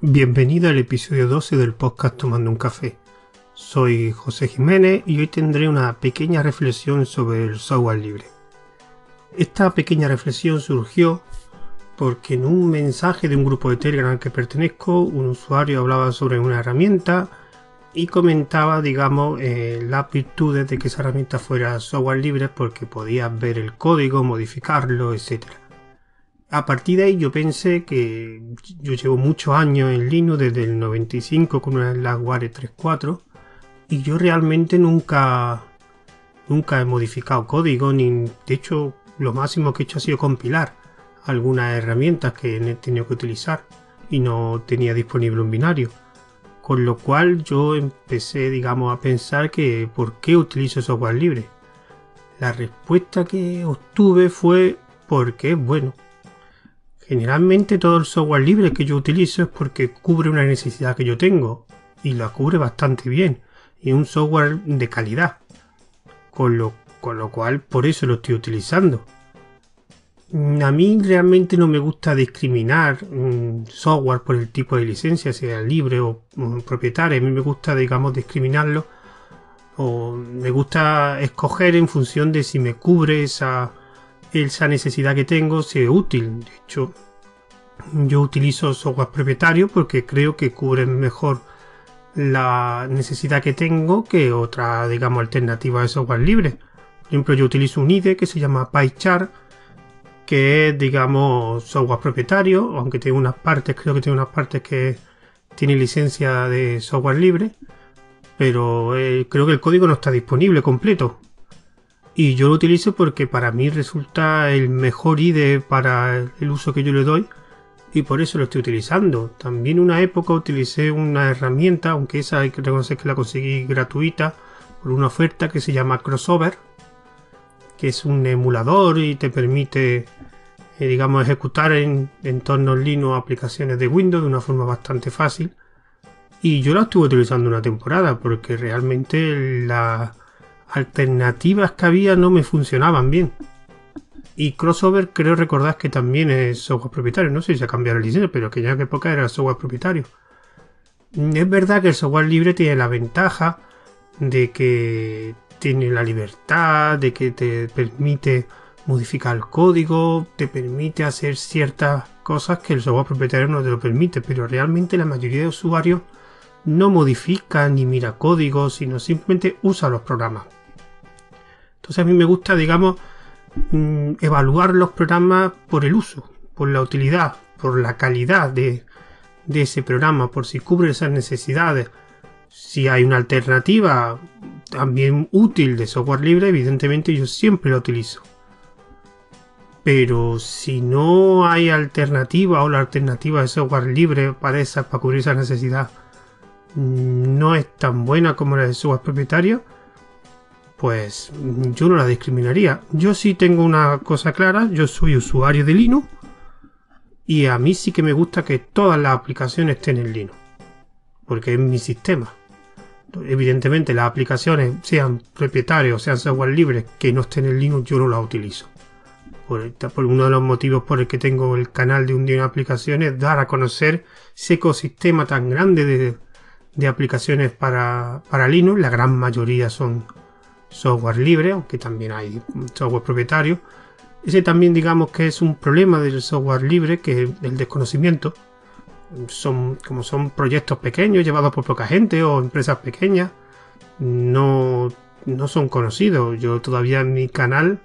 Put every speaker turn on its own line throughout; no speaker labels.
Bienvenido al episodio 12 del podcast Tomando un Café. Soy José Jiménez y hoy tendré una pequeña reflexión sobre el software libre. Esta pequeña reflexión surgió porque en un mensaje de un grupo de Telegram al que pertenezco, un usuario hablaba sobre una herramienta y comentaba, digamos, eh, las virtudes de que esa herramienta fuera software libre porque podías ver el código, modificarlo, etcétera a partir de ahí yo pensé que yo llevo muchos años en Linux, desde el 95 con una Ware 3.4 y yo realmente nunca nunca he modificado código ni de hecho lo máximo que he hecho ha sido compilar algunas herramientas que he tenido que utilizar y no tenía disponible un binario. Con lo cual yo empecé digamos a pensar que por qué utilizo software libre la respuesta que obtuve fue porque bueno Generalmente todo el software libre que yo utilizo es porque cubre una necesidad que yo tengo y la cubre bastante bien y un software de calidad. Con lo, con lo cual por eso lo estoy utilizando. Mm, a mí realmente no me gusta discriminar un software por el tipo de licencia, sea libre o propietario. A mí me gusta, digamos, discriminarlo o me gusta escoger en función de si me cubre esa, esa necesidad que tengo sea útil. De hecho, yo utilizo software propietario porque creo que cubren mejor la necesidad que tengo que otra, digamos, alternativa de software libre. Por ejemplo, yo utilizo un IDE que se llama PyChart, que es, digamos, software propietario, aunque tiene unas partes, creo que tiene unas partes que tiene licencia de software libre, pero eh, creo que el código no está disponible completo. Y yo lo utilizo porque para mí resulta el mejor IDE para el uso que yo le doy y por eso lo estoy utilizando. También una época utilicé una herramienta, aunque esa hay que reconocer que la conseguí gratuita por una oferta que se llama Crossover, que es un emulador y te permite, eh, digamos, ejecutar en entornos Linux aplicaciones de Windows de una forma bastante fácil. Y yo la estuve utilizando una temporada porque realmente la alternativas que había no me funcionaban bien. Y Crossover creo recordar que también es software propietario. No sé si se ha cambiado el diseño, pero que ya en época era software propietario. Es verdad que el software libre tiene la ventaja de que tiene la libertad, de que te permite modificar el código, te permite hacer ciertas cosas que el software propietario no te lo permite, pero realmente la mayoría de usuarios no modifica ni mira código, sino simplemente usa los programas. Entonces a mí me gusta, digamos, mm, evaluar los programas por el uso, por la utilidad, por la calidad de, ese programa, por si cubre esas necesidades. Si hay una alternativa también útil de software libre, evidentemente yo siempre lo utilizo. Pero si no hay alternativa o la alternativa de software libre para, para cubrir esa necesidad mm, no es tan buena como la de software propietario, pues yo no la discriminaría. Yo sí tengo una cosa clara, yo soy usuario de Linux y a mí sí que me gusta que todas las aplicaciones estén en Linux, porque es mi sistema. Evidentemente las aplicaciones, sean propietarios, sean software libres, que no estén en Linux, yo no las utilizo. Por, por, uno de los motivos por el que tengo el canal de un día en aplicaciones, dar a conocer ese ecosistema tan grande de, aplicaciones para Linux, la gran mayoría son software libre, aunque también hay software propietario. Ese también digamos que es un problema del software libre, que es el desconocimiento. Son, como son proyectos pequeños llevados por poca gente o empresas pequeñas, no, no son conocidos. Yo todavía en mi canal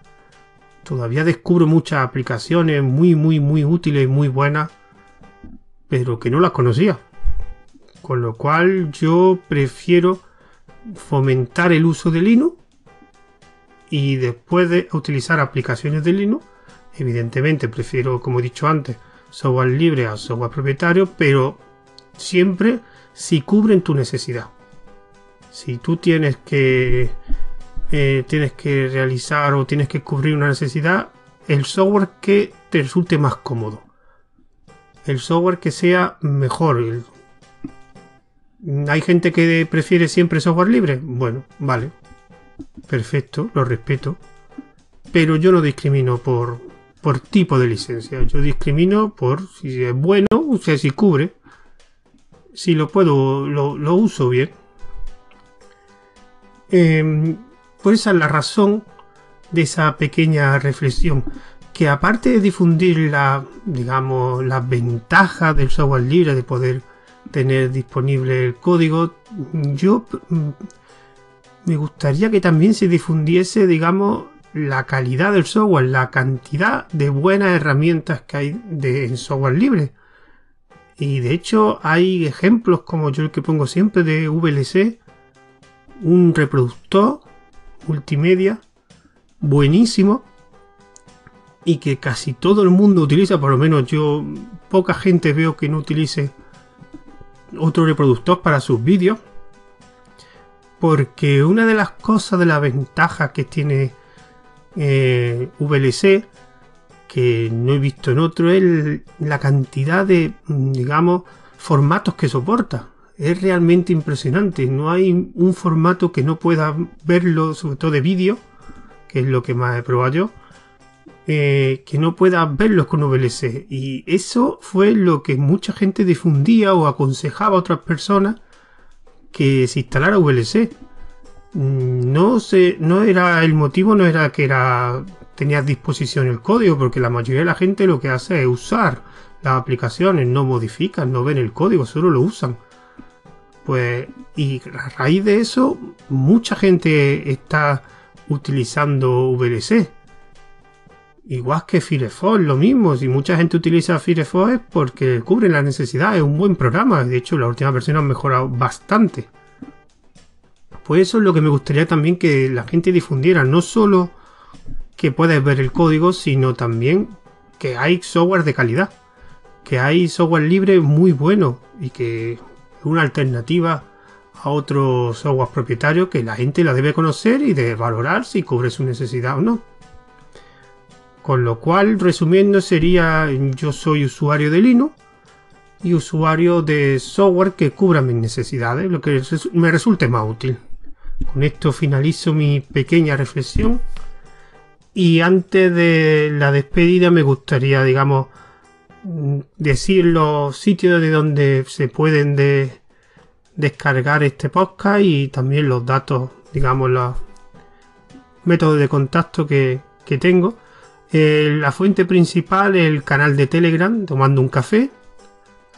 todavía descubro muchas aplicaciones muy, muy, muy útiles y muy buenas, pero que no las conocía. Con lo cual yo prefiero fomentar el uso de Linux y después de utilizar aplicaciones de Linux, evidentemente prefiero, como he dicho antes, software libre a software propietario, pero siempre si cubren tu necesidad. Si tú tienes que eh, tienes que realizar o tienes que cubrir una necesidad, el software que te resulte más cómodo. El software que sea mejor. Hay gente que prefiere siempre software libre. Bueno, vale, perfecto, lo respeto, pero yo no discrimino por, por tipo de licencia, yo discrimino por si es bueno, o sea, si cubre. si lo puedo, lo, uso bien. Eh, por esa es la razón de esa pequeña reflexión. Que aparte de difundir la, digamos, las ventajas del software libre de poder tener disponible el código, yo mm, me gustaría que también se difundiese, digamos, la calidad del software, la cantidad de buenas herramientas que hay de, en software libre. Y de hecho hay ejemplos como yo el que pongo siempre de VLC, un reproductor multimedia buenísimo y que casi todo el mundo utiliza, por lo menos yo poca gente veo que no utilice otro reproductor para sus vídeos. Porque una de las cosas de la ventaja que tiene eh, VLC que no he visto en otro es la cantidad de, digamos, formatos que soporta. Es realmente impresionante. No hay un formato que no pueda verlo, sobre todo de vídeo, que es lo que más he probado yo, eh, que no pueda verlos con VLC. Y eso fue lo que mucha gente difundía o aconsejaba a otras personas que se instalara VLC. Mm, no sé, no era el motivo, no era que era tenía a disposición el código, porque la mayoría de la gente lo que hace es usar las aplicaciones, no modifican, no ven el código, solo lo usan. Pues, y a raíz de eso, mucha gente está utilizando VLC. Igual que Firefox, lo mismo. Si mucha gente utiliza Firefox es porque cubre la necesidad, es un buen programa. De hecho, la última versión ha mejorado bastante. Pues eso es lo que me gustaría también que la gente difundiera, no solo que puedes ver el código, sino también que hay software de calidad, que hay software libre muy bueno y que es una alternativa a otro software propietario que la gente la debe conocer y de valorar si cubre su necesidad o no. Con lo cual, resumiendo, sería yo soy usuario de Linux y usuario de software que cubra mis necesidades, lo que me resulte más útil. Con esto finalizo mi pequeña reflexión y antes de la despedida me gustaría, digamos, decir los sitios de donde se pueden descargar este podcast y también los datos, digamos, los métodos de contacto que, tengo. Eh, la fuente principal el canal de Telegram, tomando un café,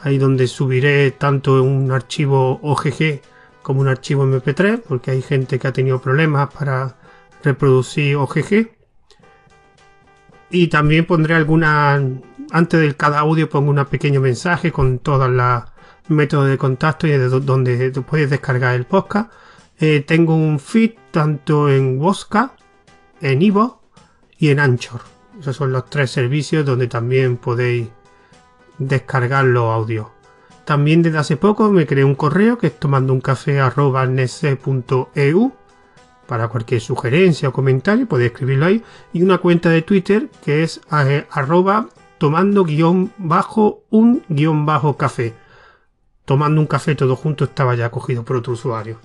ahí donde subiré tanto un archivo OGG como un archivo MP3, porque hay gente que ha tenido problemas para reproducir OGG. Y también pondré alguna, antes de cada audio pongo un pequeño mensaje con todos los métodos de contacto y de donde puedes descargar el podcast. Eh, tengo un feed tanto en Wosca, en Ivo y en Anchor. Esos son los tres servicios donde también podéis descargar los audios. También desde hace poco me creé un correo que es tomando café para cualquier sugerencia o comentario podéis escribirlo ahí. Y una cuenta de Twitter que es arroba tomando guion bajo un guion bajo café tomando un café todo junto estaba ya cogido por otro usuario.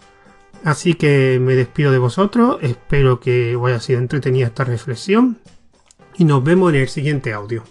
Así que me despido de vosotros espero que os haya sido entretenida esta reflexión y nos vemos en el siguiente audio